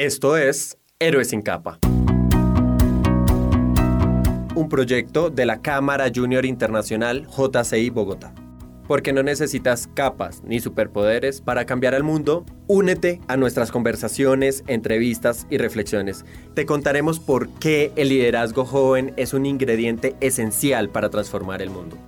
Esto es Héroes sin capa. Un proyecto de la Cámara Junior Internacional JCI Bogotá. Porque no necesitas capas ni superpoderes para cambiar el mundo, únete a nuestras conversaciones, entrevistas y reflexiones. Te contaremos por qué el liderazgo joven es un ingrediente esencial para transformar el mundo.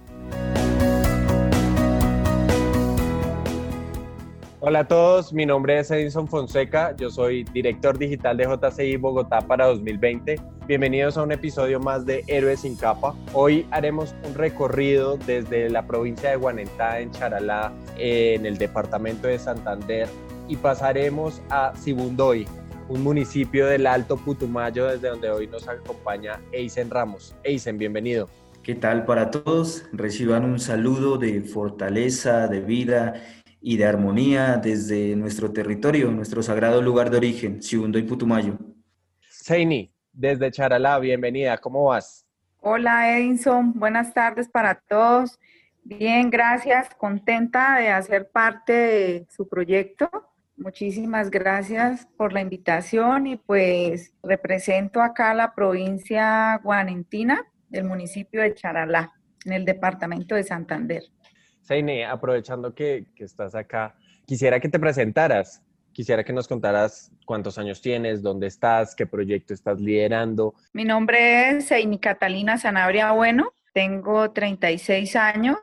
Hola a todos, mi nombre es Edison Fonseca, yo soy director digital de JCI Bogotá para 2020. Bienvenidos a un episodio más de Héroes sin capa. Hoy haremos un recorrido desde la provincia de Guanentá en Charalá, en el departamento de Santander, y pasaremos a Sibundoy, un municipio del Alto Putumayo desde donde hoy nos acompaña Eisen Ramos. Eisen, bienvenido. ¿Qué tal para todos? Reciban un saludo de fortaleza, de vida y de armonía desde nuestro territorio, nuestro sagrado lugar de origen, Sibundo y Putumayo. Seini, desde Charalá, bienvenida, ¿cómo vas? Hola Edinson, buenas tardes para todos. Bien, gracias, contenta de hacer parte de su proyecto. Muchísimas gracias por la invitación y pues represento acá la provincia guanentina del municipio de Charalá, en el departamento de Santander. Seine, aprovechando que, estás acá, quisiera que te presentaras, quisiera que nos contaras cuántos años tienes, dónde estás, qué proyecto estás liderando. Mi nombre es Seini Catalina Sanabria Bueno, tengo 36 años,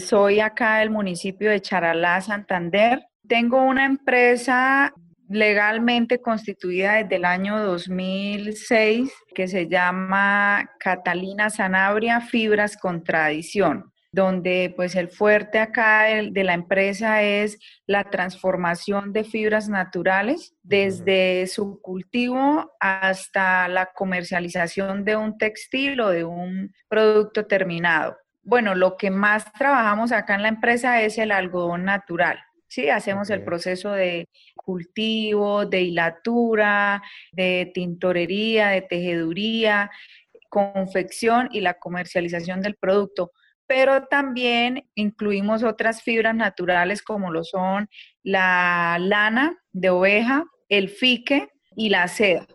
soy acá del municipio de Charalá, Santander. Tengo una empresa legalmente constituida desde el año 2006 que se llama Catalina Sanabria Fibras con Tradición donde pues el fuerte acá de, la empresa es la transformación de fibras naturales desde su cultivo hasta la comercialización de un textil o de un producto terminado. Bueno, lo que más trabajamos acá en la empresa es el algodón natural. Sí, hacemos el proceso de cultivo, de hilatura, de tintorería, de tejeduría, confección y la comercialización del producto pero también incluimos otras fibras naturales como lo son la lana de oveja, el fique y la seda.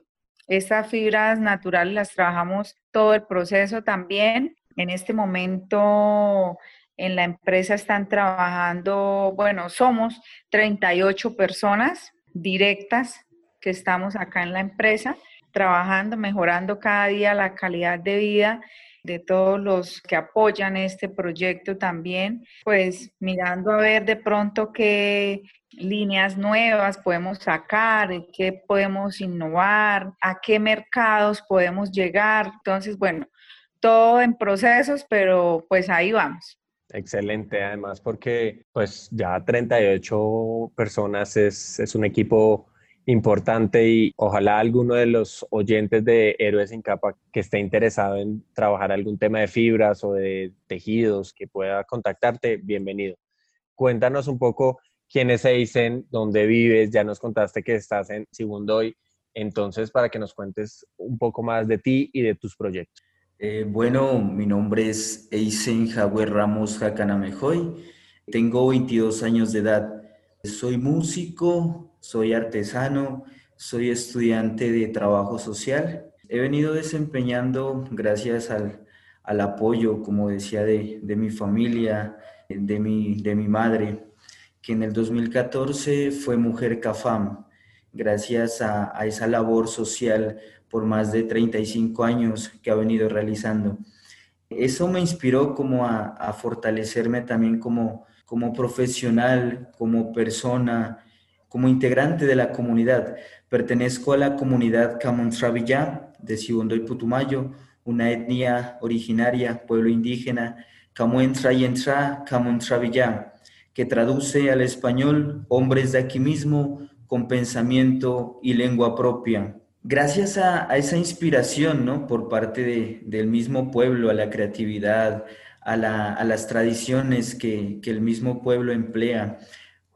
Estas fibras naturales las trabajamos todo el proceso también. En este momento en la empresa están trabajando, bueno, somos 38 personas directas que estamos acá en la empresa, trabajando, mejorando cada día la calidad de vida de todos los que apoyan este proyecto también, pues mirando a ver de pronto qué líneas nuevas podemos sacar, qué podemos innovar, a qué mercados podemos llegar. Entonces, bueno, todo en procesos, pero pues ahí vamos. Excelente, además porque pues ya 38 personas es, es un equipo importante y ojalá alguno de los oyentes de Héroes sin Capa que esté interesado en trabajar algún tema de fibras o de tejidos que pueda contactarte, bienvenido. Cuéntanos un poco quiénes se dicen, dónde vives, ya nos contaste que estás en Sibundoy, entonces para que nos cuentes un poco más de ti y de tus proyectos. Eh, bueno, mi nombre es Eisen Javier Ramos Jacanamejoy, tengo 22 años de edad, soy músico, soy artesano, soy estudiante de trabajo social. He venido desempeñando, gracias al, apoyo, como decía, de, mi familia, de mi, de mi madre, que en el 2014 fue Mujer CAFAM, gracias a, esa labor social por más de 35 años que ha venido realizando. Eso me inspiró como a, a fortalecerme también como, como profesional, como persona, como integrante de la comunidad, pertenezco a la comunidad Camontravillá de Sibondo y Putumayo, una etnia originaria, pueblo indígena, Camuentra y Entra Camontravillá, que traduce al español hombres de aquí mismo con pensamiento y lengua propia. Gracias a, esa inspiración, ¿no? Por parte del mismo pueblo, a la creatividad, a, las tradiciones que, que el mismo pueblo emplea,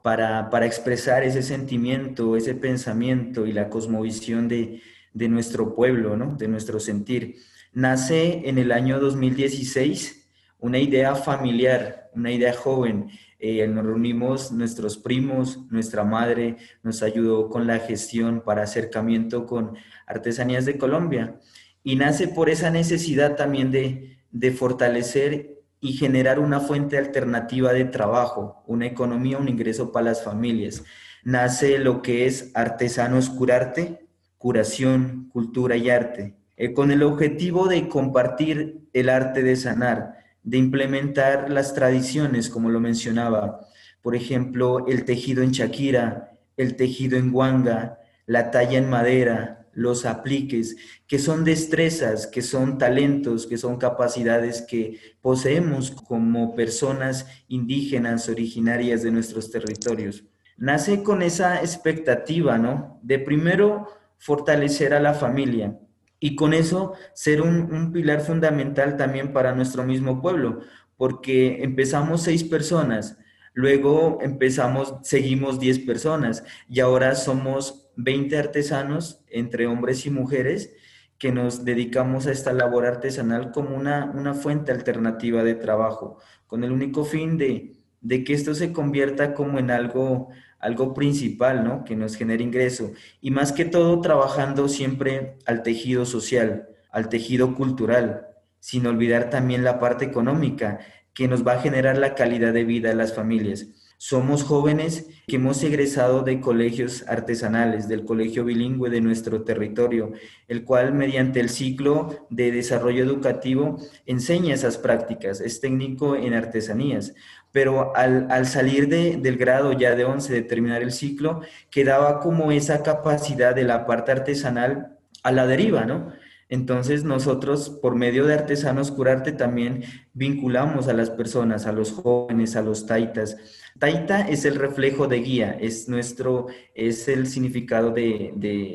para, expresar ese sentimiento, ese pensamiento y la cosmovisión de, nuestro pueblo, ¿no? de nuestro sentir. Nace en el año 2016 una idea familiar, una idea joven, eh, nos reunimos nuestros primos, nuestra madre nos ayudó con la gestión para acercamiento con Artesanías de Colombia. Y nace por esa necesidad también de, de fortalecer y generar una fuente alternativa de trabajo, una economía, un ingreso para las familias. Nace lo que es Artesanos Curarte, curación, cultura y arte, eh, con el objetivo de compartir el arte de sanar, de implementar las tradiciones, como lo mencionaba, por ejemplo, el tejido en Shakira, el tejido en Huanga, la talla en madera, los apliques, que son destrezas, que son talentos, que son capacidades que poseemos como personas indígenas originarias de nuestros territorios. Nace con esa expectativa, ¿no? De primero fortalecer a la familia y con eso ser un, pilar fundamental también para nuestro mismo pueblo, porque empezamos seis personas, luego empezamos, seguimos diez personas y ahora somos 20 artesanos, entre hombres y mujeres, que nos dedicamos a esta labor artesanal como una, una fuente alternativa de trabajo, con el único fin de, de que esto se convierta como en algo, algo principal, ¿no? Que nos genere ingreso. Y más que todo, trabajando siempre al tejido social, al tejido cultural, sin olvidar también la parte económica, que nos va a generar la calidad de vida de las familias. Somos jóvenes que hemos egresado de colegios artesanales, del colegio bilingüe de nuestro territorio, el cual mediante el ciclo de desarrollo educativo enseña esas prácticas, es técnico en artesanías. Pero al, salir del grado ya de 11, de terminar el ciclo, quedaba como esa capacidad de la parte artesanal a la deriva, ¿no? Entonces nosotros, por medio de Artesanos Curarte, también vinculamos a las personas, a los jóvenes, a los taitas. Taita es el reflejo de guía, es nuestro, es el significado de,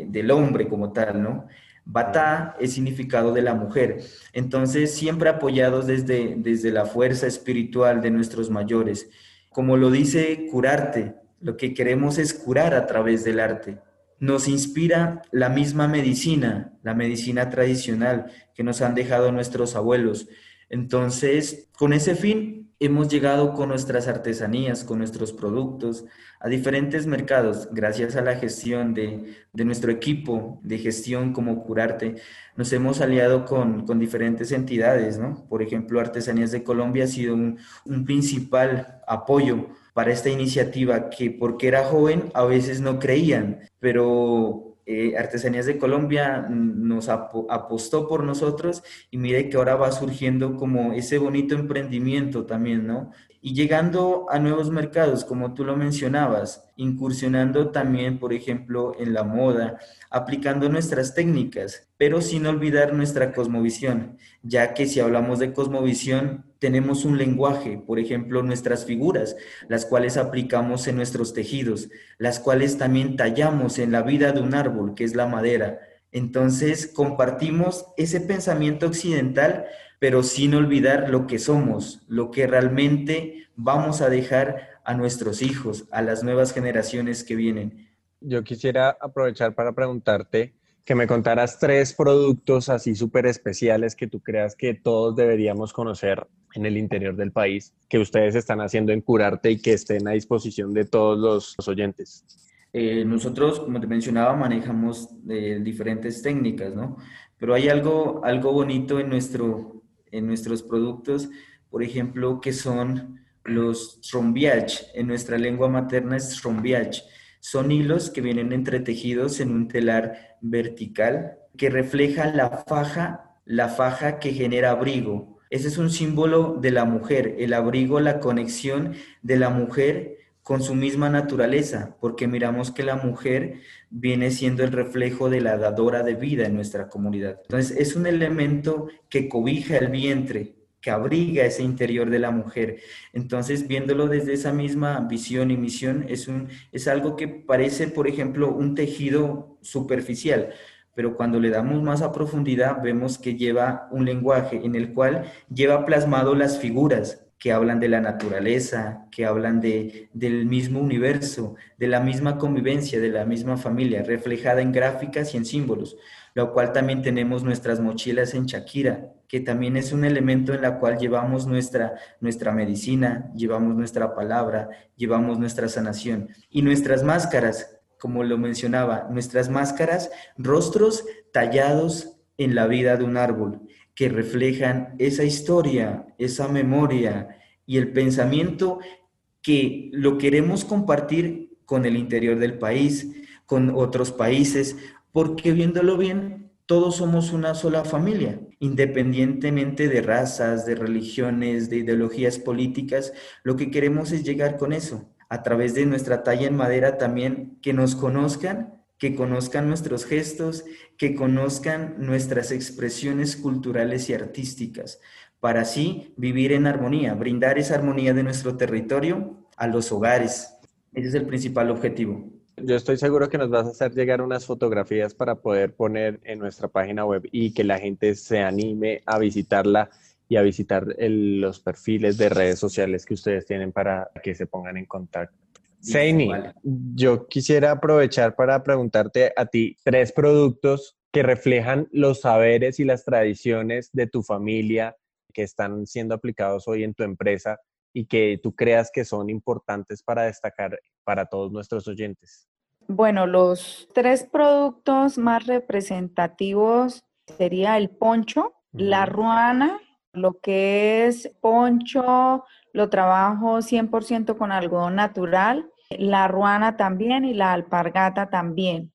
del hombre como tal, ¿no? Bata es significado de la mujer. Entonces, siempre apoyados desde, desde la fuerza espiritual de nuestros mayores. Como lo dice Curarte, lo que queremos es curar a través del arte nos inspira la misma medicina, la medicina tradicional que nos han dejado nuestros abuelos. Entonces, con ese fin, hemos llegado con nuestras artesanías, con nuestros productos a diferentes mercados, gracias a la gestión de, nuestro equipo de gestión como Curarte. Nos hemos aliado con, diferentes entidades, ¿no? Por ejemplo, Artesanías de Colombia ha sido un, un principal apoyo para esta iniciativa que porque era joven a veces no creían, pero eh, Artesanías de Colombia nos apostó por nosotros y mire que ahora va surgiendo como ese bonito emprendimiento también, ¿no? Y llegando a nuevos mercados, como tú lo mencionabas, incursionando también, por ejemplo, en la moda, aplicando nuestras técnicas, pero sin olvidar nuestra cosmovisión, ya que si hablamos de cosmovisión, tenemos un lenguaje, por ejemplo, nuestras figuras, las cuales aplicamos en nuestros tejidos, las cuales también tallamos en la vida de un árbol, que es la madera. Entonces, compartimos ese pensamiento occidental, pero sin olvidar lo que somos, lo que realmente vamos a dejar a nuestros hijos, a las nuevas generaciones que vienen. Yo quisiera aprovechar para preguntarte que me contaras tres productos así súper especiales que tú creas que todos deberíamos conocer en el interior del país, que ustedes están haciendo en Curarte y que estén a disposición de todos los, oyentes. Eh, nosotros, como te mencionaba, manejamos eh, diferentes técnicas, ¿no? Pero hay algo, algo bonito en nuestro, en nuestros productos, por ejemplo, que son los trombiach. En nuestra lengua materna es trombiach. Son hilos que vienen entretejidos en un telar vertical que refleja la faja, la faja que genera abrigo. Ese es un símbolo de la mujer, el abrigo, la conexión de la mujer con su misma naturaleza, porque miramos que la mujer viene siendo el reflejo de la dadora de vida en nuestra comunidad. Entonces, es un elemento que cobija el vientre, que abriga ese interior de la mujer. Entonces, viéndolo desde esa misma visión y misión, es, un, es algo que parece, por ejemplo, un tejido superficial, pero cuando le damos más a profundidad, vemos que lleva un lenguaje en el cual lleva plasmado las figuras que hablan de la naturaleza, que hablan de, del mismo universo, de la misma convivencia, de la misma familia, reflejada en gráficas y en símbolos, lo cual también tenemos nuestras mochilas en Shakira, que también es un elemento en la cual llevamos nuestra, nuestra medicina, llevamos nuestra palabra, llevamos nuestra sanación. Y nuestras máscaras, como lo mencionaba, nuestras máscaras, rostros tallados en la vida de un árbol, que reflejan esa historia, esa memoria y el pensamiento que lo queremos compartir con el interior del país, con otros países, porque viéndolo bien, todos somos una sola familia, independientemente de razas, de religiones, de ideologías políticas, lo que queremos es llegar con eso, a través de nuestra talla en madera también, que nos conozcan que conozcan nuestros gestos, que conozcan nuestras expresiones culturales y artísticas, para así vivir en armonía, brindar esa armonía de nuestro territorio a los hogares. Ese es el principal objetivo. Yo estoy seguro que nos vas a hacer llegar unas fotografías para poder poner en nuestra página web y que la gente se anime a visitarla y a visitar los perfiles de redes sociales que ustedes tienen para que se pongan en contacto. Seini, yo quisiera aprovechar para preguntarte a ti tres productos que reflejan los saberes y las tradiciones de tu familia que están siendo aplicados hoy en tu empresa y que tú creas que son importantes para destacar para todos nuestros oyentes. Bueno, los tres productos más representativos sería el poncho, la ruana, lo que es poncho, lo trabajo 100% con algodón natural, la ruana también y la alpargata también.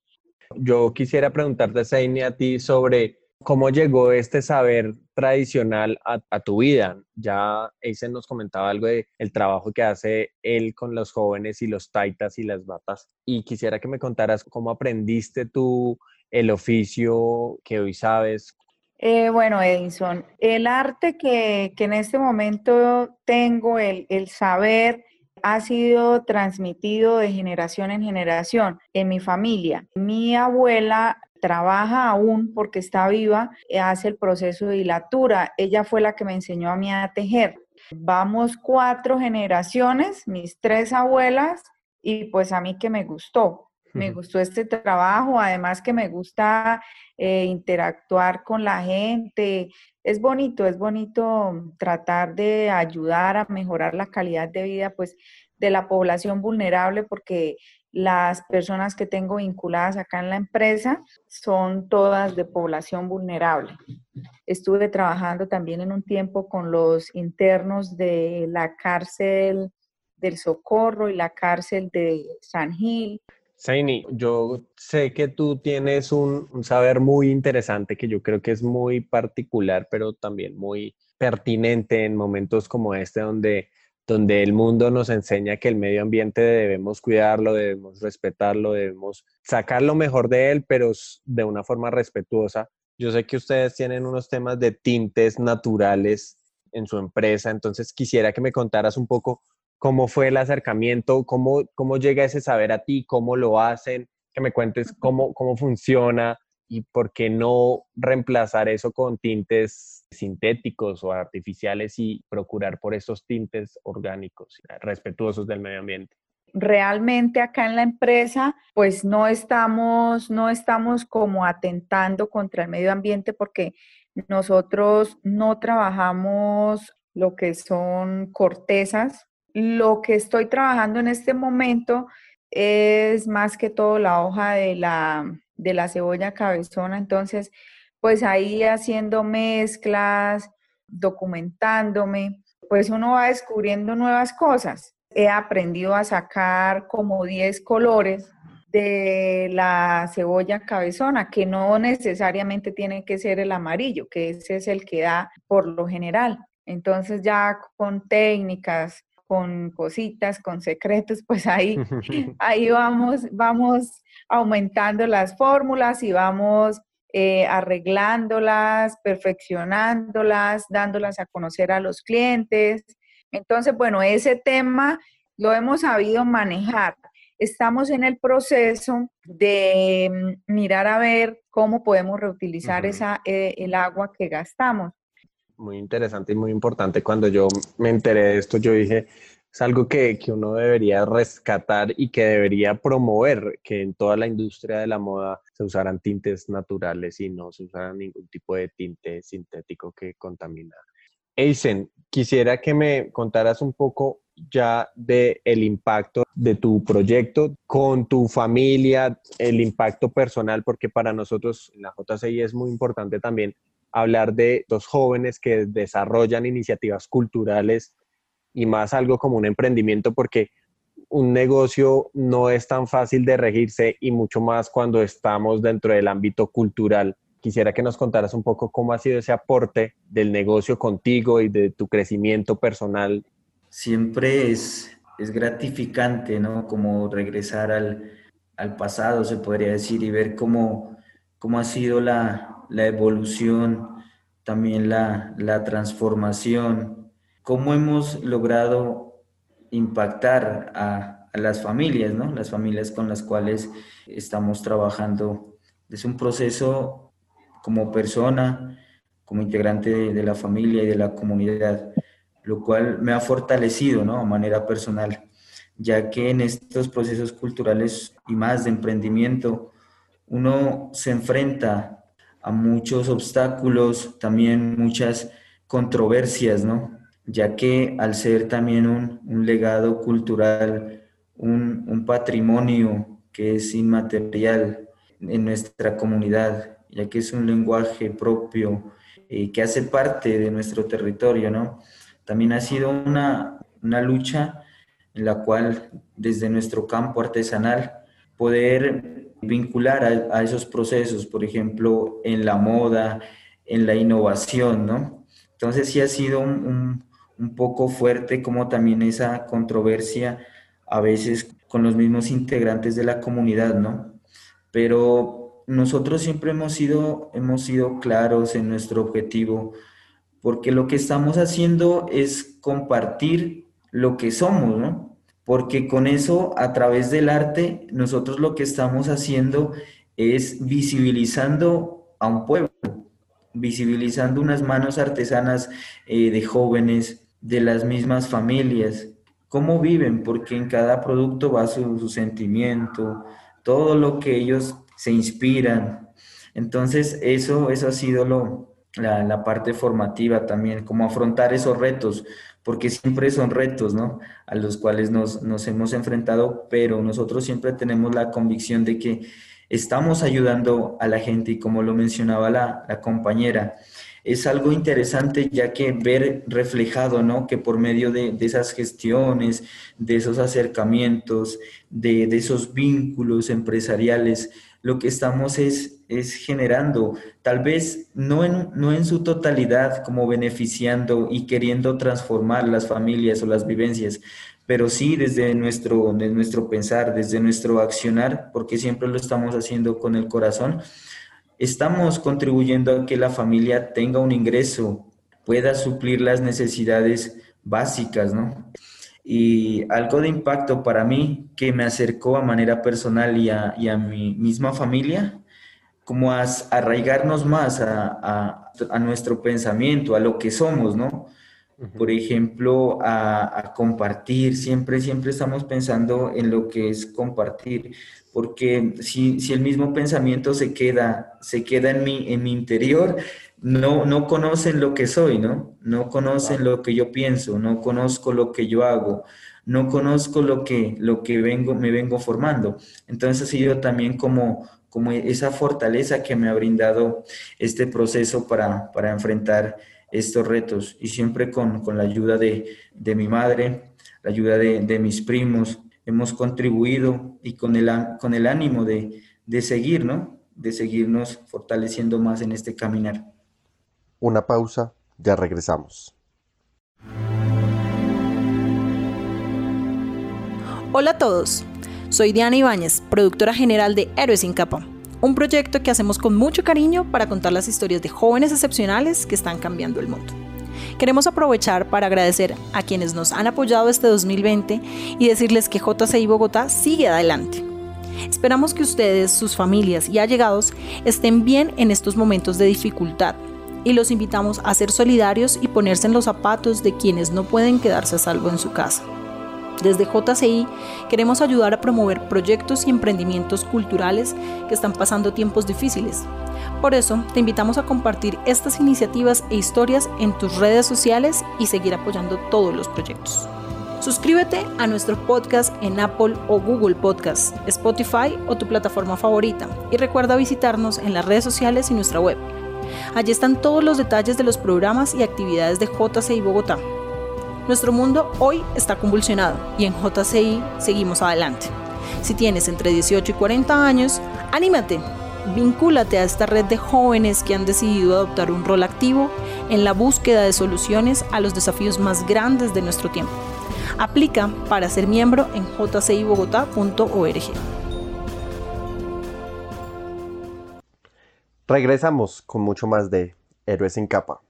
Yo quisiera preguntarte, Seini, a ti sobre cómo llegó este saber tradicional a, tu vida. Ya Eisen nos comentaba algo de el trabajo que hace él con los jóvenes y los taitas y las batas. Y quisiera que me contaras cómo aprendiste tú el oficio que hoy sabes, eh, bueno, Edison, el arte que, en este momento tengo, el, el saber, ha sido transmitido de generación en generación en mi familia. Mi abuela trabaja aún porque está viva, hace el proceso de hilatura. Ella fue la que me enseñó a mí a tejer. Vamos cuatro generaciones, mis tres abuelas, y pues a mí que me gustó. Me gustó este trabajo, además que me gusta eh, interactuar con la gente. Es bonito, es bonito tratar de ayudar a mejorar la calidad de vida pues, de la población vulnerable porque las personas que tengo vinculadas acá en la empresa son todas de población vulnerable. Estuve trabajando también en un tiempo con los internos de la cárcel del Socorro y la cárcel de San Gil. Saini, yo sé que tú tienes un, saber muy interesante que yo creo que es muy particular, pero también muy pertinente en momentos como este donde, donde el mundo nos enseña que el medio ambiente debemos cuidarlo, debemos respetarlo, debemos sacar lo mejor de él, pero de una forma respetuosa. Yo sé que ustedes tienen unos temas de tintes naturales en su empresa, entonces quisiera que me contaras un poco cómo fue el acercamiento, cómo, cómo llega ese saber a ti, cómo lo hacen, que me cuentes cómo, cómo funciona y por qué no reemplazar eso con tintes sintéticos o artificiales y procurar por esos tintes orgánicos, respetuosos del medio ambiente. Realmente acá en la empresa, pues no estamos, no estamos como atentando contra el medio ambiente porque nosotros no trabajamos lo que son cortezas lo que estoy trabajando en este momento es más que todo la hoja de la, de la cebolla cabezona, entonces pues ahí haciendo mezclas, documentándome, pues uno va descubriendo nuevas cosas. He aprendido a sacar como 10 colores de la cebolla cabezona, que no necesariamente tiene que ser el amarillo, que ese es el que da por lo general. Entonces ya con técnicas con cositas, con secretos, pues ahí, ahí vamos, vamos aumentando las fórmulas y vamos eh, arreglándolas, perfeccionándolas, dándolas a conocer a los clientes. Entonces, bueno, ese tema lo hemos sabido manejar. Estamos en el proceso de mm, mirar a ver cómo podemos reutilizar esa, eh, el agua que gastamos muy interesante y muy importante. Cuando yo me enteré de esto, yo dije, es algo que, que, uno debería rescatar y que debería promover, que en toda la industria de la moda se usaran tintes naturales y no se usaran ningún tipo de tinte sintético que contamina. Eisen, quisiera que me contaras un poco ya de el impacto de tu proyecto con tu familia, el impacto personal, porque para nosotros en la JCI es muy importante también hablar de los jóvenes que desarrollan iniciativas culturales y más algo como un emprendimiento, porque un negocio no es tan fácil de regirse y mucho más cuando estamos dentro del ámbito cultural. Quisiera que nos contaras un poco cómo ha sido ese aporte del negocio contigo y de tu crecimiento personal. Siempre es, es gratificante, ¿no? Como regresar al, al pasado, se podría decir, y ver cómo, cómo ha sido la, la evolución, también la, transformación, cómo hemos logrado impactar a, las familias, ¿no? Las familias con las cuales estamos trabajando. Es un proceso como persona, como integrante de, de, la familia y de la comunidad, lo cual me ha fortalecido, ¿no? A manera personal, ya que en estos procesos culturales y más de emprendimiento, uno se enfrenta a muchos obstáculos, también muchas controversias, ¿no? Ya que al ser también un, legado cultural, un, patrimonio que es inmaterial en nuestra comunidad, ya que es un lenguaje propio eh, que hace parte de nuestro territorio, ¿no? También ha sido una, una lucha en la cual desde nuestro campo artesanal poder vincular a, esos procesos, por ejemplo, en la moda, en la innovación, ¿no? Entonces sí ha sido un, un, poco fuerte como también esa controversia a veces con los mismos integrantes de la comunidad, ¿no? Pero nosotros siempre hemos sido, hemos sido claros en nuestro objetivo, porque lo que estamos haciendo es compartir lo que somos, ¿no? Porque con eso, a través del arte, nosotros lo que estamos haciendo es visibilizando a un pueblo, visibilizando unas manos artesanas eh, de jóvenes, de las mismas familias, cómo viven, porque en cada producto va su, sentimiento, todo lo que ellos se inspiran. Entonces, eso, eso ha sido lo, la, la parte formativa también, cómo afrontar esos retos, porque siempre son retos, ¿no? A los cuales nos, hemos enfrentado, pero nosotros siempre tenemos la convicción de que estamos ayudando a la gente y como lo mencionaba la, compañera, es algo interesante ya que ver reflejado, ¿no? Que por medio de, esas gestiones, de esos acercamientos, de, de, esos vínculos empresariales, lo que estamos es, es generando, tal vez no en, no en su totalidad como beneficiando y queriendo transformar las familias o las vivencias, pero sí desde nuestro, nuestro pensar, desde nuestro accionar, porque siempre lo estamos haciendo con el corazón, estamos contribuyendo a que la familia tenga un ingreso, pueda suplir las necesidades básicas, ¿no? Y algo de impacto para mí que me acercó a manera personal y a, y a mi misma familia, como a, arraigarnos más a, a, nuestro pensamiento, a lo que somos, ¿no? Por ejemplo, a, compartir, siempre, siempre estamos pensando en lo que es compartir, porque si, si el mismo pensamiento se queda, se queda en mi, en mi interior, no, no conocen lo que soy, ¿no? No conocen lo que yo pienso, no conozco lo que yo hago, no conozco lo que, lo que vengo, me vengo formando. Entonces ha sido también como, como esa fortaleza que me ha brindado este proceso para, enfrentar estos retos y siempre con, la ayuda de, mi madre, la ayuda de, mis primos, hemos contribuido y con el, con el ánimo de, de seguir, ¿no? De seguirnos fortaleciendo más en este caminar. Una pausa, ya regresamos. Hola a todos, soy Diana Ibáñez, productora general de Héroes sin capa, un proyecto que hacemos con mucho cariño para contar las historias de jóvenes excepcionales que están cambiando el mundo. Queremos aprovechar para agradecer a quienes nos han apoyado este 2020 y decirles que JCI Bogotá sigue adelante. Esperamos que ustedes, sus familias y allegados estén bien en estos momentos de dificultad y los invitamos a ser solidarios y ponerse en los zapatos de quienes no pueden quedarse a salvo en su casa. Desde JCI queremos ayudar a promover proyectos y emprendimientos culturales que están pasando tiempos difíciles. Por eso, te invitamos a compartir estas iniciativas e historias en tus redes sociales y seguir apoyando todos los proyectos. Suscríbete a nuestro podcast en Apple o Google Podcast, Spotify o tu plataforma favorita y recuerda visitarnos en las redes sociales y nuestra web. Allí están todos los detalles de los programas y actividades de JCI Bogotá. Nuestro mundo hoy está convulsionado y en JCI seguimos adelante. Si tienes entre 18 y 40 años, anímate, vincúlate a esta red de jóvenes que han decidido adoptar un rol activo en la búsqueda de soluciones a los desafíos más grandes de nuestro tiempo. Aplica para ser miembro en jcibogotá.org. Regresamos con mucho más de Héroes sin capa.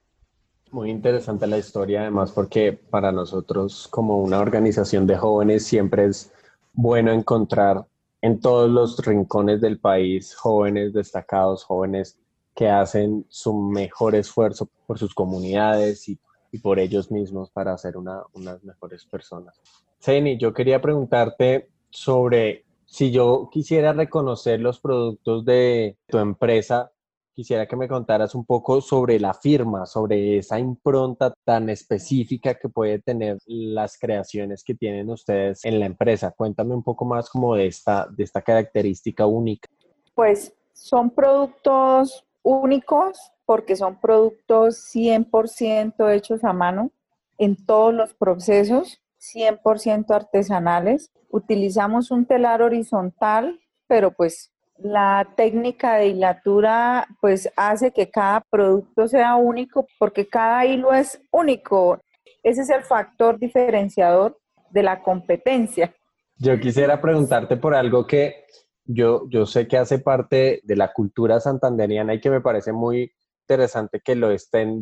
Muy interesante la historia, además, porque para nosotros como una organización de jóvenes siempre es bueno encontrar en todos los rincones del país jóvenes destacados, jóvenes que hacen su mejor esfuerzo por sus comunidades y, por ellos mismos para ser unas mejores personas. Zeni, yo quería preguntarte sobre si yo quisiera reconocer los productos de tu empresa, quisiera que me contaras un poco sobre la firma, sobre esa impronta tan específica que puede tener las creaciones que tienen ustedes en la empresa. Cuéntame un poco más como de esta, de esta característica única. Pues son productos únicos porque son productos 100% hechos a mano en todos los procesos, 100% artesanales. Utilizamos un telar horizontal, pero pues la técnica de hilatura pues hace que cada producto sea único porque cada hilo es único. Ese es el factor diferenciador de la competencia. Yo quisiera preguntarte por algo que yo, yo sé que hace parte de la cultura santanderiana y que me parece muy interesante que lo estén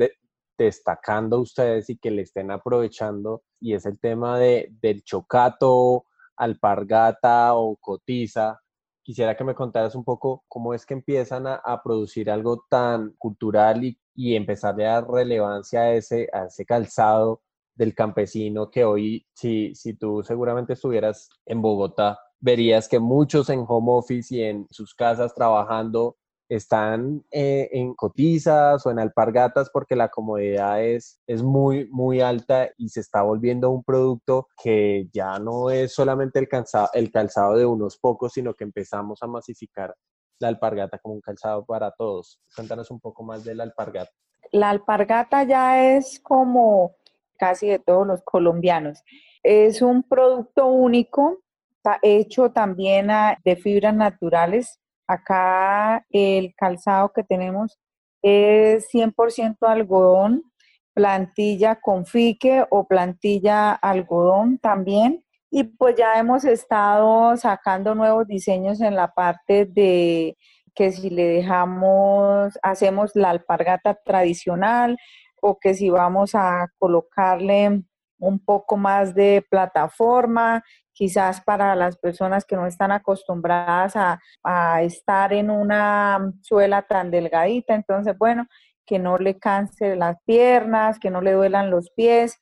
destacando ustedes y que le estén aprovechando y es el tema de, del chocato, alpargata o cotiza quisiera que me contaras un poco cómo es que empiezan a, producir algo tan cultural y, y, empezar a dar relevancia a ese, a ese calzado del campesino que hoy, si, si tú seguramente estuvieras en Bogotá, verías que muchos en home office y en sus casas trabajando están eh, en cotizas o en alpargatas porque la comodidad es, es muy, muy alta y se está volviendo un producto que ya no es solamente el calzado, el calzado de unos pocos, sino que empezamos a masificar la alpargata como un calzado para todos. Cuéntanos un poco más de la alpargata. La alpargata ya es como casi de todos los colombianos. Es un producto único, hecho también de fibras naturales Acá el calzado que tenemos es 100% algodón, plantilla con fique o plantilla algodón también. Y pues ya hemos estado sacando nuevos diseños en la parte de que si le dejamos, hacemos la alpargata tradicional o que si vamos a colocarle un poco más de plataforma, quizás para las personas que no están acostumbradas a, estar en una suela tan delgadita, entonces, bueno, que no le canse las piernas, que no le duelan los pies.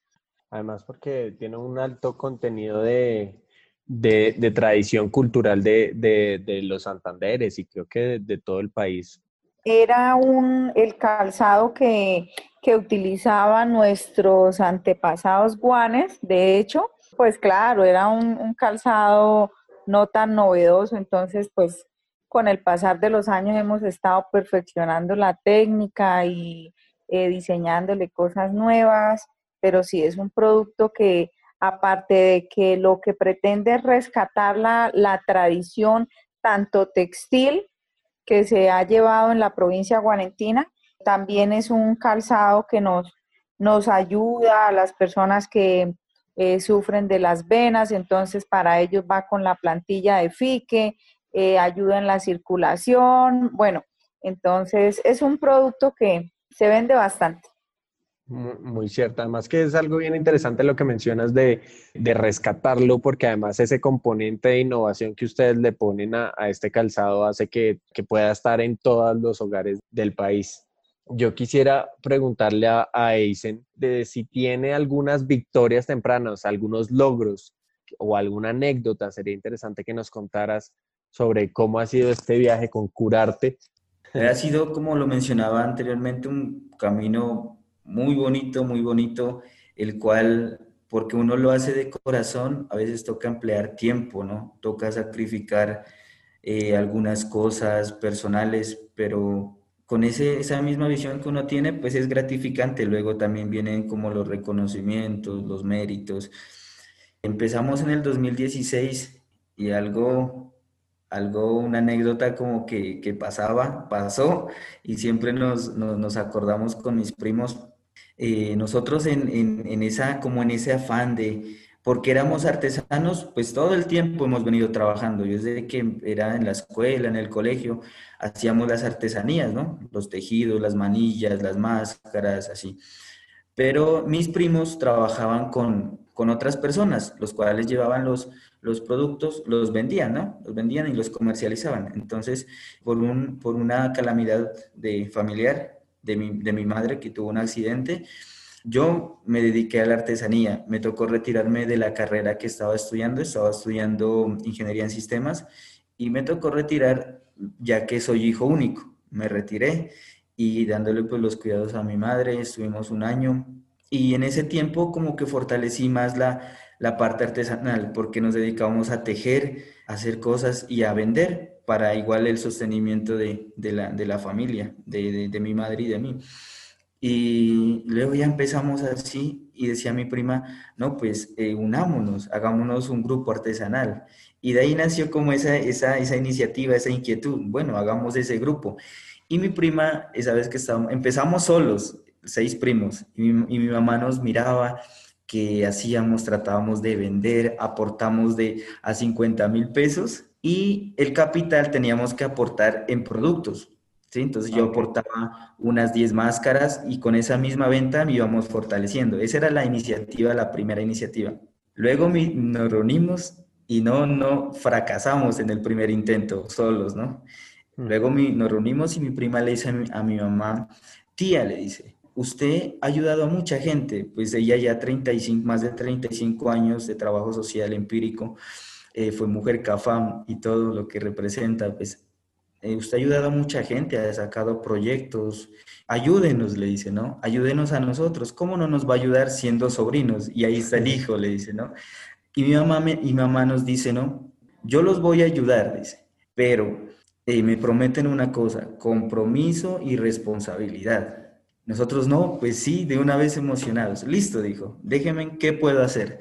Además, porque tiene un alto contenido de, tradición cultural de, los Santanderes y creo que de, todo el país. Era un, el calzado que que utilizaban nuestros antepasados guanes, de hecho, pues claro, era un, calzado no tan novedoso, entonces pues con el pasar de los años hemos estado perfeccionando la técnica y eh, diseñándole cosas nuevas, pero sí es un producto que aparte de que lo que pretende es rescatar la, la tradición tanto textil que se ha llevado en la provincia guanentina, también es un calzado que nos, nos ayuda a las personas que eh, sufren de las venas, entonces para ellos va con la plantilla de fique, eh, ayuda en la circulación, bueno, entonces es un producto que se vende bastante. Muy, cierto, además que es algo bien interesante lo que mencionas de, rescatarlo, porque además ese componente de innovación que ustedes le ponen a, este calzado hace que, que pueda estar en todos los hogares del país. Yo quisiera preguntarle a, a Eisen si tiene algunas victorias tempranas, algunos logros o alguna anécdota. Sería interesante que nos contaras sobre cómo ha sido este viaje con Curarte. Ha sido, como lo mencionaba anteriormente, un camino muy bonito, muy bonito, el cual, porque uno lo hace de corazón, a veces toca emplear tiempo, ¿no? Toca sacrificar eh, algunas cosas personales, pero con ese, esa misma visión que uno tiene, pues es gratificante. Luego también vienen como los reconocimientos, los méritos. Empezamos en el 2016 y algo, algo una anécdota como que, que pasaba, pasó y siempre nos, nos, nos acordamos con mis primos. Eh, nosotros en, en, en, esa, como en ese afán de, porque éramos artesanos, pues todo el tiempo hemos venido trabajando. Yo desde que era en la escuela, en el colegio, hacíamos las artesanías, ¿no? Los tejidos, las manillas, las máscaras, así. Pero mis primos trabajaban con, con otras personas, los cuales llevaban los, los productos, los vendían, ¿no? Los vendían y los comercializaban. Entonces, por, un, por una calamidad de familiar de mi, de mi madre que tuvo un accidente, yo me dediqué a la artesanía, me tocó retirarme de la carrera que estaba estudiando, estaba estudiando ingeniería en sistemas y me tocó retirar ya que soy hijo único. Me retiré y dándole pues los cuidados a mi madre, estuvimos un año y en ese tiempo como que fortalecí más la, la parte artesanal porque nos dedicábamos a tejer, a hacer cosas y a vender para igual el sostenimiento de, de, la, de la, familia, de, de, mi madre y de mí. Y luego ya empezamos así y decía mi prima, no, pues eh, unámonos, hagámonos un grupo artesanal. Y de ahí nació como esa, esa, esa iniciativa, esa inquietud, bueno, hagamos ese grupo. Y mi prima, esa vez que estábamos, empezamos solos, seis primos, y mi, y mamá nos miraba que hacíamos, tratábamos de vender, aportamos de a 50 mil pesos y el capital teníamos que aportar en productos ¿sí? Entonces yo aportaba unas 10 máscaras y con esa misma venta me íbamos fortaleciendo. Esa era la iniciativa, la primera iniciativa. Luego nos reunimos y no, no fracasamos en el primer intento solos, ¿no? Mm. Luego mi, nos reunimos y mi prima le dice a mi, a mi, mamá, tía, le dice, usted ha ayudado a mucha gente, pues ella ya 35, más de 35 años de trabajo social empírico, eh, fue mujer CAFAM y todo lo que representa, pues eh, usted ha ayudado a mucha gente, ha sacado proyectos, ayúdenos, le dice, ¿no? Ayúdenos a nosotros. ¿Cómo no nos va a ayudar siendo sobrinos? Y ahí está el hijo, le dice, ¿no? Y mi mamá, me, mi mamá nos dice, ¿no? Yo los voy a ayudar, dice, pero eh, me prometen una cosa, compromiso y responsabilidad. Nosotros no, pues sí, de una vez emocionados. Listo, dijo, déjenme, ¿qué puedo hacer?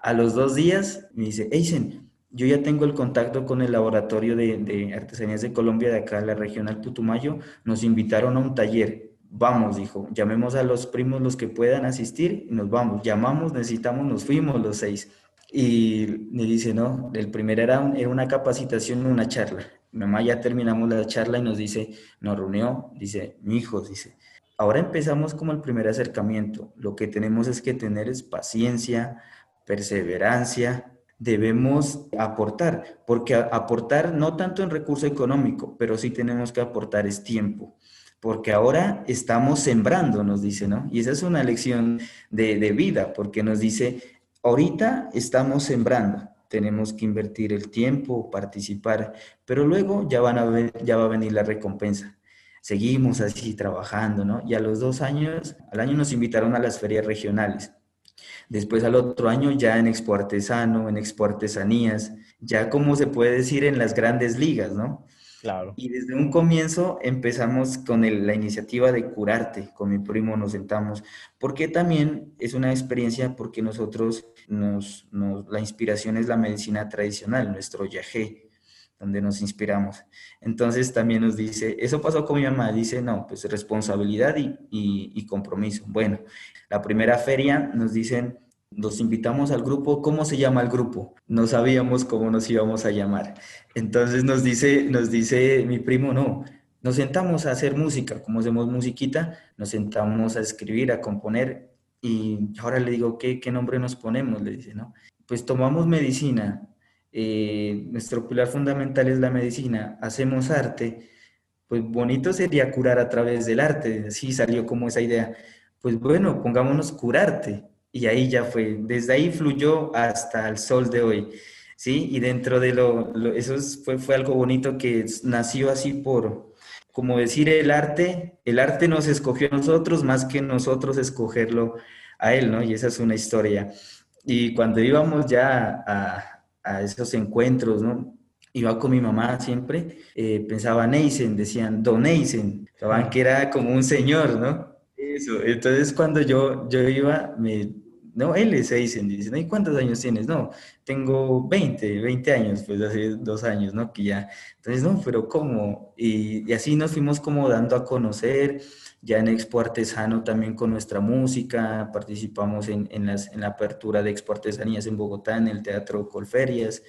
A los dos días me dice, Eisen, yo ya tengo el contacto con el laboratorio de, artesanías de Colombia de acá, la regional Putumayo. Nos invitaron a un taller. Vamos, dijo, llamemos a los primos los que puedan asistir y nos vamos. Llamamos, necesitamos, nos fuimos los seis. Y me dice, no, el primero era, era una capacitación, una charla. Mi mamá ya terminamos la charla y nos dice, nos reunió, dice, mi hijo, dice, ahora empezamos como el primer acercamiento. Lo que tenemos es que tener es paciencia, perseverancia, debemos aportar, porque aportar no tanto en recurso económico, pero sí tenemos que aportar es tiempo, porque ahora estamos sembrando, nos dice, ¿no? Y esa es una lección de, de vida, porque nos dice, ahorita estamos sembrando, tenemos que invertir el tiempo, participar, pero luego ya, van a ver, ya va a venir la recompensa. Seguimos así trabajando, ¿no? Y a los dos años, al año nos invitaron a las ferias regionales Después al otro año ya en Expo Artesano, en Expo Artesanías, ya como se puede decir en las grandes ligas, ¿no? Claro. Y desde un comienzo empezamos con el, la iniciativa de curarte, con mi primo nos sentamos, porque también es una experiencia porque nosotros nos, nos la inspiración es la medicina tradicional, nuestro yagé, donde nos inspiramos. Entonces también nos dice, eso pasó con mi mamá, dice, no, pues responsabilidad y, y, compromiso. Bueno, la primera feria nos dicen, nos invitamos al grupo, ¿cómo se llama el grupo? No sabíamos cómo nos íbamos a llamar. Entonces nos dice, nos dice mi primo, no, nos sentamos a hacer música, como hacemos musiquita, nos sentamos a escribir, a componer, y ahora le digo, ¿qué, qué nombre nos ponemos? Le dice, ¿no? Pues tomamos medicina, eh, nuestro pilar fundamental es la medicina, hacemos arte, pues bonito sería curar a través del arte, así salió como esa idea. Pues bueno, pongámonos curarte. Y ahí ya fue, desde ahí fluyó hasta el sol de hoy. ¿sí? Y dentro de lo, eso fue, fue algo bonito que nació así por, como decir, el arte, el arte nos escogió a nosotros más que nosotros escogerlo a él, ¿no? Y esa es una historia. Y cuando íbamos ya a, a esos encuentros, ¿no? Iba con mi mamá siempre, eh, pensaba Neisen, decían Don Neisen, pensaban que era como un señor, ¿no? Eso, entonces cuando yo, yo iba, me, no, él es Eisen, dice, ¿y cuántos años tienes? No, tengo 20, 20 años, pues hace dos años, ¿no? Que ya, entonces, no, pero ¿cómo? Y, así nos fuimos como dando a conocer, ya en Expo Artesano también con nuestra música, participamos en, en, la apertura de Expo Artesanías en Bogotá, en el Teatro Colferias,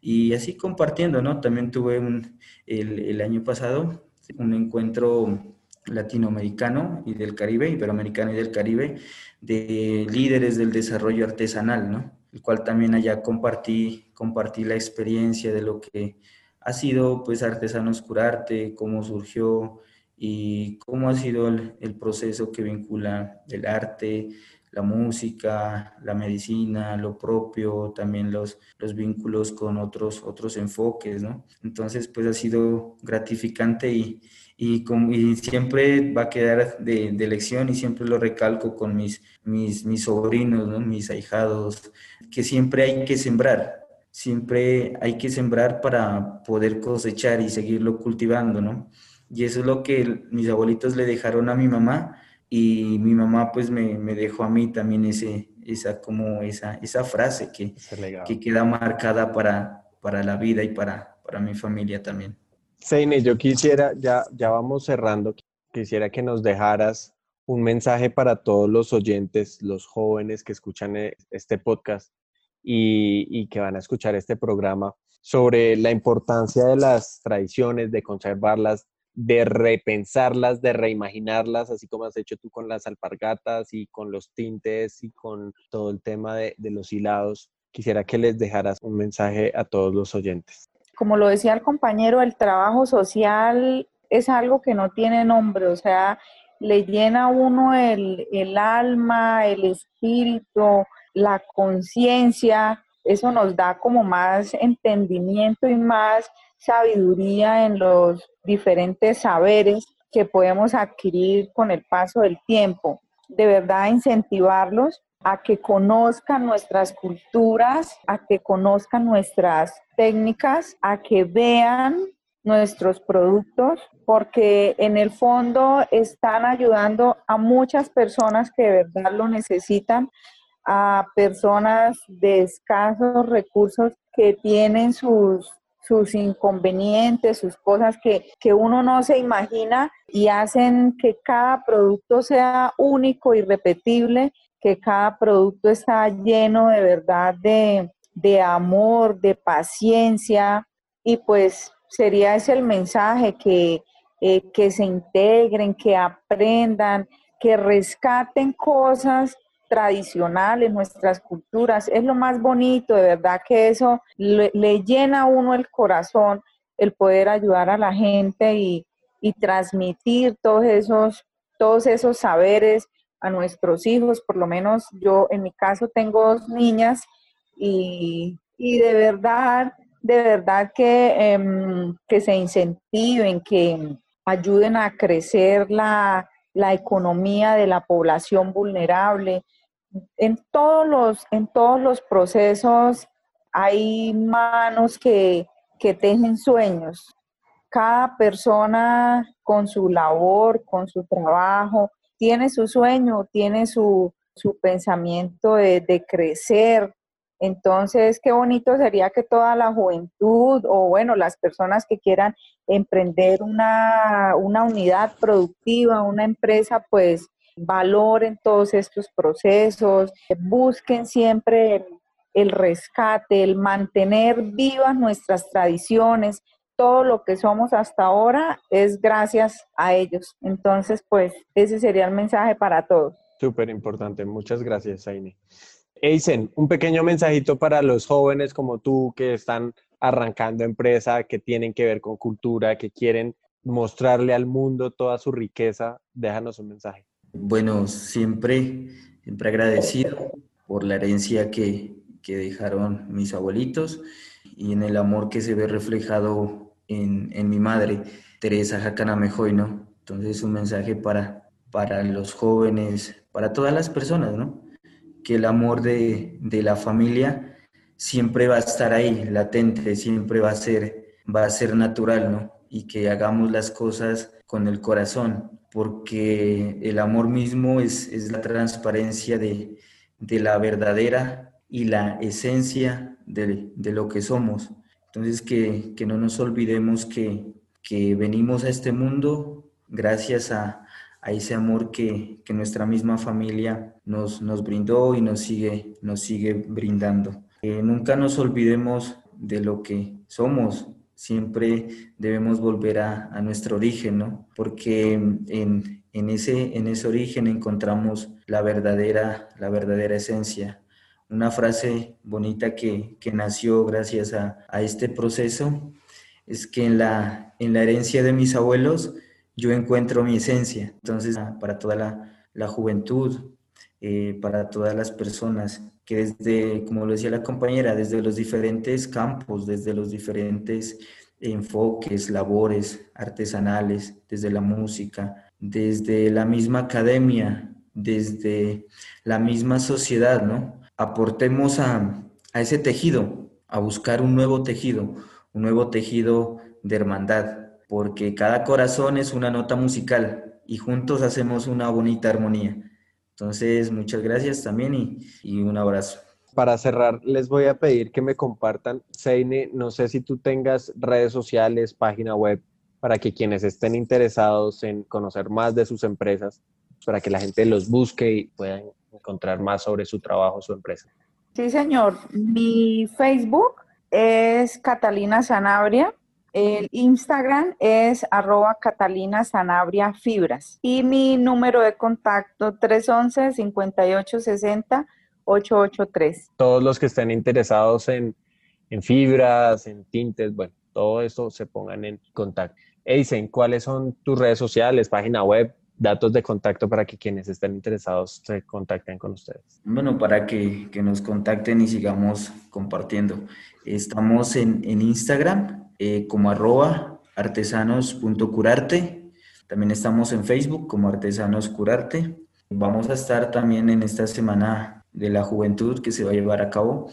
y así compartiendo, ¿no? También tuve un, el año pasado un encuentro latinoamericano y del Caribe, iberoamericano y del Caribe, de líderes del desarrollo artesanal, ¿no? El cual también allá compartí, compartí la experiencia de lo que ha sido, pues, Artesanos Curarte, cómo surgió, y cómo ha sido el, proceso que vincula el arte, la música, la medicina, lo propio, también los, los vínculos con otros, otros enfoques, ¿no? Entonces, pues ha sido gratificante y, y, y siempre va a quedar de, de, lección y siempre lo recalco con mis, mis, mis sobrinos, ¿no? mis ahijados, que siempre hay que sembrar, siempre hay que sembrar para poder cosechar y seguirlo cultivando, ¿no? Y eso es lo que mis abuelitos le dejaron a mi mamá y mi mamá pues me, me dejó a mí también ese, esa, como esa, esa frase que, que queda marcada para, para la vida y para, para mi familia también. Seine, yo quisiera, ya, ya vamos cerrando, quisiera que nos dejaras un mensaje para todos los oyentes, los jóvenes que escuchan e, este podcast y, y, que van a escuchar este programa sobre la importancia de las tradiciones, de conservarlas, de repensarlas, de reimaginarlas, así como has hecho tú con las alpargatas y con los tintes y con todo el tema de, los hilados. Quisiera que les dejaras un mensaje a todos los oyentes. Como lo decía el compañero, el trabajo social es algo que no tiene nombre, o sea, le llena a uno el, el alma, el espíritu, la conciencia, eso nos da como más entendimiento y más sabiduría en los diferentes saberes que podemos adquirir con el paso del tiempo. De verdad, incentivarlos a que conozcan nuestras culturas, a que conozcan nuestras técnicas, a que vean nuestros productos, porque en el fondo están ayudando a muchas personas que de verdad lo necesitan, a personas de escasos recursos que tienen sus sus inconvenientes, sus cosas que, que uno no se imagina y hacen que cada producto sea único y repetible, que cada producto está lleno de verdad de, de amor, de paciencia y pues sería ese el mensaje que, eh, que se integren, que aprendan, que rescaten cosas tradicionales, nuestras culturas, es lo más bonito, de verdad que eso le, llena a uno el corazón el poder ayudar a la gente y, y, transmitir todos esos, todos esos saberes a nuestros hijos, por lo menos yo en mi caso tengo dos niñas y, y de verdad, de verdad que, em, que se incentiven, que ayuden a crecer la, la economía de la población vulnerable, en todos los, en todos los procesos hay manos que, que tejen sueños. Cada persona con su labor, con su trabajo, tiene su sueño, tiene su, su pensamiento de, crecer. Entonces, qué bonito sería que toda la juventud o bueno, las personas que quieran emprender una, una unidad productiva, una empresa, pues valoren todos estos procesos, busquen siempre el, rescate, el mantener vivas nuestras tradiciones, todo lo que somos hasta ahora es gracias a ellos. Entonces, pues ese sería el mensaje para todos. Súper importante. Muchas gracias, Aine. Eisen, un pequeño mensajito para los jóvenes como tú que están arrancando empresa, que tienen que ver con cultura, que quieren mostrarle al mundo toda su riqueza, déjanos un mensaje. Bueno, siempre, siempre agradecido por la herencia que, que dejaron mis abuelitos y en el amor que se ve reflejado en, en mi madre, Teresa Jacanamejoy, ¿no? Entonces un mensaje para, para los jóvenes, para todas las personas, ¿no? Que el amor de, de la familia siempre va a estar ahí, latente, siempre va a ser, va a ser natural, ¿no? Y que hagamos las cosas con el corazón, porque el amor mismo es, es la transparencia de, de la verdadera y la esencia de, de lo que somos. Entonces, que, que no nos olvidemos que, que, venimos a este mundo gracias a, a ese amor que, que, nuestra misma familia nos, nos brindó y nos sigue, nos sigue brindando. Que nunca nos olvidemos de lo que somos, siempre debemos volver a, a nuestro origen, ¿no? Porque en, en, ese, en ese origen encontramos la verdadera, la verdadera esencia una frase bonita que, que nació gracias a, a, este proceso es que en la, en la herencia de mis abuelos yo encuentro mi esencia. Entonces, para toda la, la juventud, eh, para todas las personas que desde, como lo decía la compañera, desde los diferentes campos, desde los diferentes enfoques, labores artesanales, desde la música, desde la misma academia, desde la misma sociedad, ¿no? Aportemos a, ese tejido, a buscar un nuevo tejido, un nuevo tejido de hermandad, porque cada corazón es una nota musical y juntos hacemos una bonita armonía. Entonces, muchas gracias también y, y un abrazo. Para cerrar, les voy a pedir que me compartan, Seine, no sé si tú tengas redes sociales, página web, para que quienes estén interesados en conocer más de sus empresas, para que la gente los busque y puedan encontrar más sobre su trabajo, su empresa. Sí, señor. Mi Facebook es Catalina Sanabria. El Instagram es arroba Catalina Sanabria Fibras. Y mi número de contacto 311-5860-883. Todos los que estén interesados en, en fibras, en tintes, bueno, todo eso se pongan en contacto. Eisen, ¿cuáles son tus redes sociales, página web, datos de contacto para que quienes estén interesados se contacten con ustedes? Bueno, para que, nos contacten y sigamos compartiendo. Estamos en, en Instagram eh, como arroba artesanos.curarte. También estamos en Facebook como Artesanos Curarte. Vamos a estar también en esta semana de la juventud que se va a llevar a cabo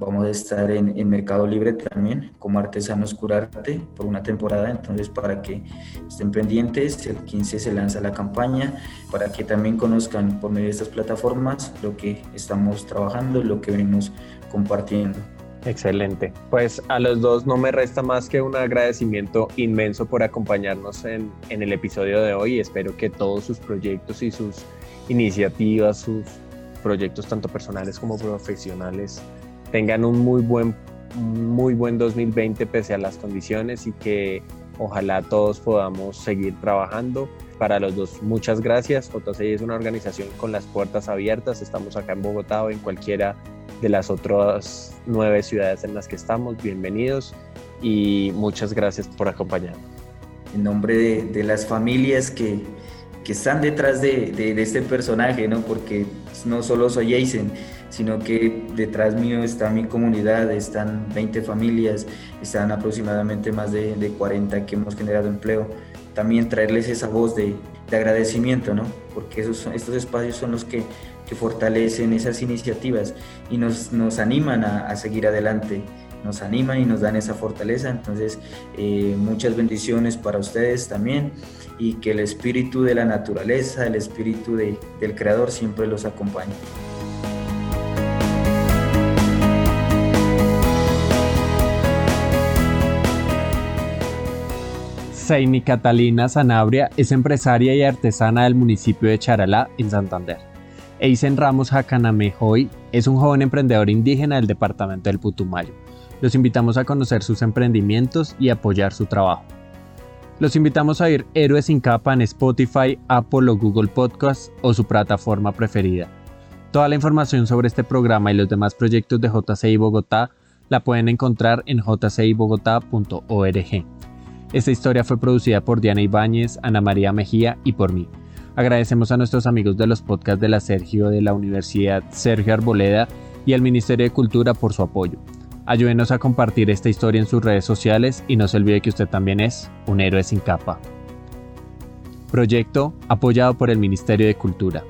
Vamos a estar en, en, Mercado Libre también como Artesanos Curarte por una temporada, entonces para que estén pendientes, el 15 se lanza la campaña, para que también conozcan por medio de estas plataformas lo que estamos trabajando, lo que venimos compartiendo. Excelente. Pues a los dos no me resta más que un agradecimiento inmenso por acompañarnos en, en el episodio de hoy. Espero que todos sus proyectos y sus iniciativas, sus proyectos tanto personales como profesionales tengan un muy buen, muy buen 2020 pese a las condiciones y que ojalá todos podamos seguir trabajando. Para los dos, muchas gracias. JCI es una organización con las puertas abiertas. Estamos acá en Bogotá o en cualquiera de las otras nueve ciudades en las que estamos. Bienvenidos y muchas gracias por acompañarnos. En nombre de, de las familias que, que están detrás de, de, de, este personaje, ¿no? porque no solo soy Jason, sino que detrás mío está mi comunidad, están 20 familias, están aproximadamente más de, de 40 que hemos generado empleo. También traerles esa voz de, de agradecimiento, ¿no? porque esos, estos espacios son los que, que fortalecen esas iniciativas y nos, nos animan a, a seguir adelante nos animan y nos dan esa fortaleza. Entonces, eh, muchas bendiciones para ustedes también y que el espíritu de la naturaleza, el espíritu de, del Creador siempre los acompañe. Saini Catalina Sanabria es empresaria y artesana del municipio de Charalá, en Santander. Eisen Ramos Jacanamejoy es un joven emprendedor indígena del departamento del Putumayo. Los invitamos a conocer sus emprendimientos y apoyar su trabajo. Los invitamos a ir Héroes sin capa en Spotify, Apple o Google Podcasts o su plataforma preferida. Toda la información sobre este programa y los demás proyectos de JCI Bogotá la pueden encontrar en jcibogotá.org. Esta historia fue producida por Diana Ibáñez, Ana María Mejía y por mí. Agradecemos a nuestros amigos de los podcasts de la Sergio de la Universidad Sergio Arboleda y al Ministerio de Cultura por su apoyo. Ayúdenos a compartir esta historia en sus redes sociales y no se olvide que usted también es un héroe sin capa. Proyecto apoyado por el Ministerio de Cultura.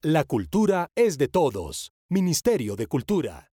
La cultura es de todos. Ministerio de Cultura.